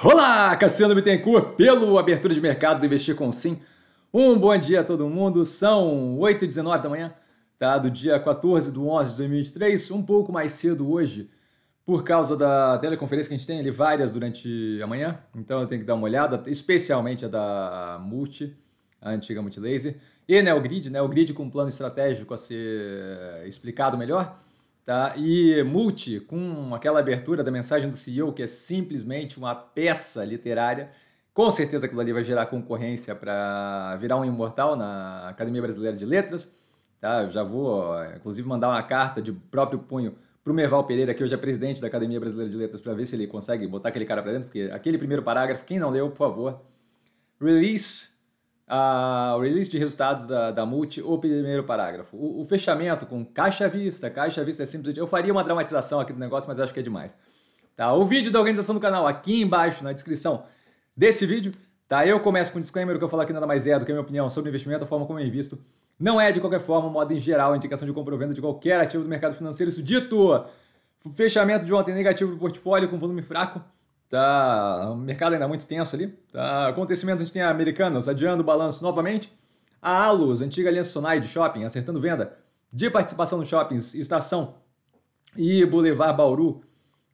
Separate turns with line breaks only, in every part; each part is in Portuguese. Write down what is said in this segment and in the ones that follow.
Olá, Cassiano Bittencourt, pelo Abertura de Mercado do Investir com Sim. Um bom dia a todo mundo, são 8h19 da manhã, tá? do dia 14 de 11 de 2023, um pouco mais cedo hoje, por causa da teleconferência que a gente tem ali, várias durante a manhã, então eu tenho que dar uma olhada, especialmente a da Multi, a antiga Multilaser, e Neogrid, Neogrid com um plano estratégico a ser explicado melhor, Tá? E Multi, com aquela abertura da mensagem do CEO, que é simplesmente uma peça literária, com certeza aquilo ali vai gerar concorrência para virar um imortal na Academia Brasileira de Letras. Tá? Eu já vou, inclusive, mandar uma carta de próprio punho para o Merval Pereira, que hoje é presidente da Academia Brasileira de Letras, para ver se ele consegue botar aquele cara para dentro, porque aquele primeiro parágrafo, quem não leu, por favor, release a, o release de resultados da, da Multi, o primeiro parágrafo. O, o, fechamento com caixa vista, caixa vista é simplesmente. Eu faria uma dramatização aqui do negócio, mas acho que é demais. Tá? O vídeo da organização do canal aqui embaixo na descrição desse vídeo. Tá? Eu começo com um disclaimer, o que eu falo aqui nada mais é do que a minha opinião sobre investimento, a forma como eu invisto. Não é, de qualquer forma, modo em geral, indicação de compra ou venda de qualquer ativo do mercado financeiro. Isso dito, fechamento de ontem negativo do portfólio com volume fraco Tá, o mercado ainda muito tenso ali. Tá, acontecimentos, a gente tem a Americanas adiando o balanço novamente. A Alus, antiga aliança Sonai de shopping, acertando venda de participação nos shoppings Estação e Boulevard Bauru,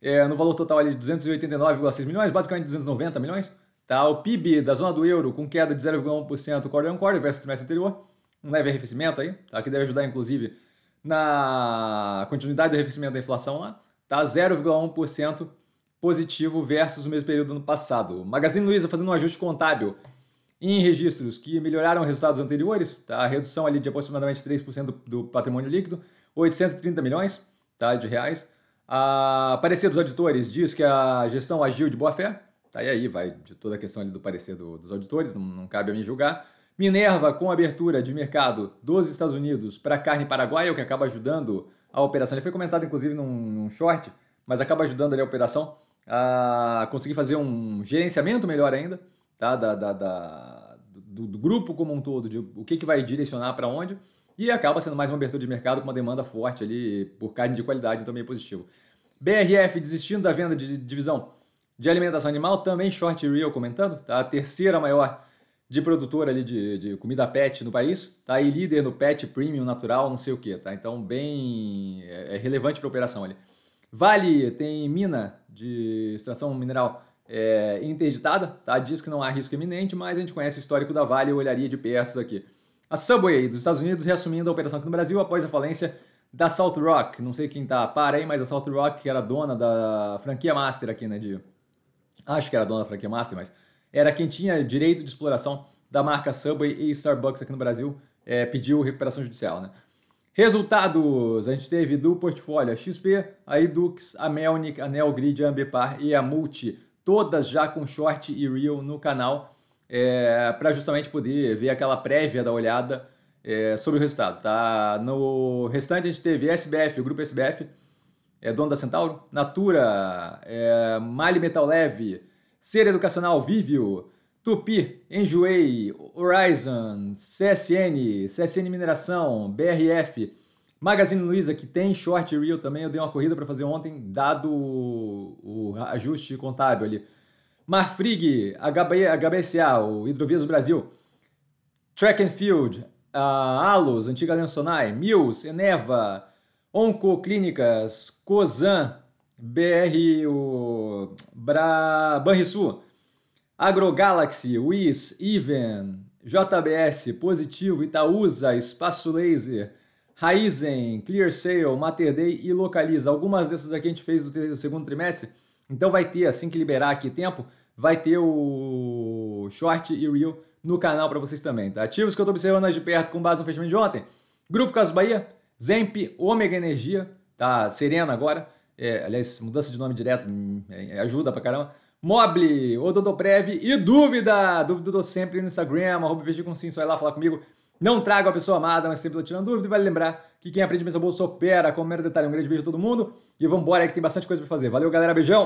é, no valor total ali de 289,6 milhões, basicamente 290 milhões. Tá, o PIB da zona do euro com queda de 0,1% quarter on quarter versus trimestre anterior, um leve arrefecimento aí, tá, que deve ajudar inclusive na continuidade do arrefecimento da inflação lá, tá, 0,1% positivo versus o mesmo período do ano passado. Magazine Luiza fazendo um ajuste contábil em registros que melhoraram resultados anteriores, tá? a redução ali de aproximadamente 3% do, do patrimônio líquido, 830 milhões tá, de reais. A parecer dos auditores diz que a gestão agiu de boa fé, tá? e aí vai de toda a questão ali do parecer do, dos auditores, não, não cabe a mim julgar. Minerva com abertura de mercado dos Estados Unidos para carne paraguaia, o que acaba ajudando a operação. Ele foi comentado inclusive num, num short, mas acaba ajudando ali a operação a conseguir fazer um gerenciamento melhor ainda tá? da, da, da do, do, grupo como um todo, de o que, que vai direcionar para onde, e acaba sendo mais uma abertura de mercado com uma demanda forte ali por carne de qualidade também positivo. BRF desistindo da venda de divisão de alimentação animal, também short real comentando, tá? a terceira maior de produtora ali de, de, comida pet no país, tá? E líder no pet premium natural, não sei o que, tá? Então bem é, é relevante para a operação ali. Vale tem mina de extração mineral é, interditada, tá? Diz que não há risco iminente, mas a gente conhece o histórico da Vale e olharia de perto isso aqui. A Subway dos Estados Unidos reassumindo a operação aqui no Brasil após a falência da Salt Rock. Não sei quem tá para aí, mas a Salt Rock, que era dona da franquia Master aqui, né? De... Acho que era dona da franquia Master, mas era quem tinha direito de exploração da marca Subway e Starbucks aqui no Brasil, é, pediu recuperação judicial, né? Resultados, a gente teve do portfólio XP, a Edux, a Melnick, a Neogrid, a Ambipar e a Multi, todas já com short e real no canal, é, para justamente poder ver aquela prévia da olhada é, sobre o resultado. Tá? No restante a gente teve SBF, o grupo SBF, é dono da Centauro, Natura, é, Mali Metal Leve, Ser Educacional Vivio, Tupi, Enjoei, Horizon, CSN, CSN Mineração, BRF, Magazine Luiza, que tem short reel também, eu dei uma corrida para fazer ontem, dado o, ajuste contábil ali. Marfrig, HB, HBSA, o Hidrovias do Brasil, Track and Field, a Alus, antiga Lensonai, Mills, Eneva, Onco Clínicas, Cozan, BR, o Bra, Banrisul, AgroGalaxy, WIS, Even, JBS, Positivo, Itaúsa, Espaço Laser, Raizen, ClearSale, MaterDay e Localiza. Algumas dessas aqui a gente fez no segundo trimestre, então vai ter, assim que liberar aqui tempo, vai ter o Short e Real no canal para vocês também. Tá? Ativos que eu estou observando de perto com base no fechamento de ontem. Grupo Caso Bahia, Zemp, Ômega Energia, tá? Serena agora. É, aliás, mudança de nome direto hum, é, ajuda pra caramba. Mobile, Odontoprev e dúvida! Dúvida eu dou sempre no Instagram, arroba com sim, só ir lá falar comigo. Não trago a pessoa amada, mas sempre tô tirando dúvida. E vale lembrar que quem aprende mesa bolsa opera com o mero detalhe. Um grande beijo a todo mundo e vamos embora aí que tem bastante coisa pra fazer. Valeu, galera. Beijão!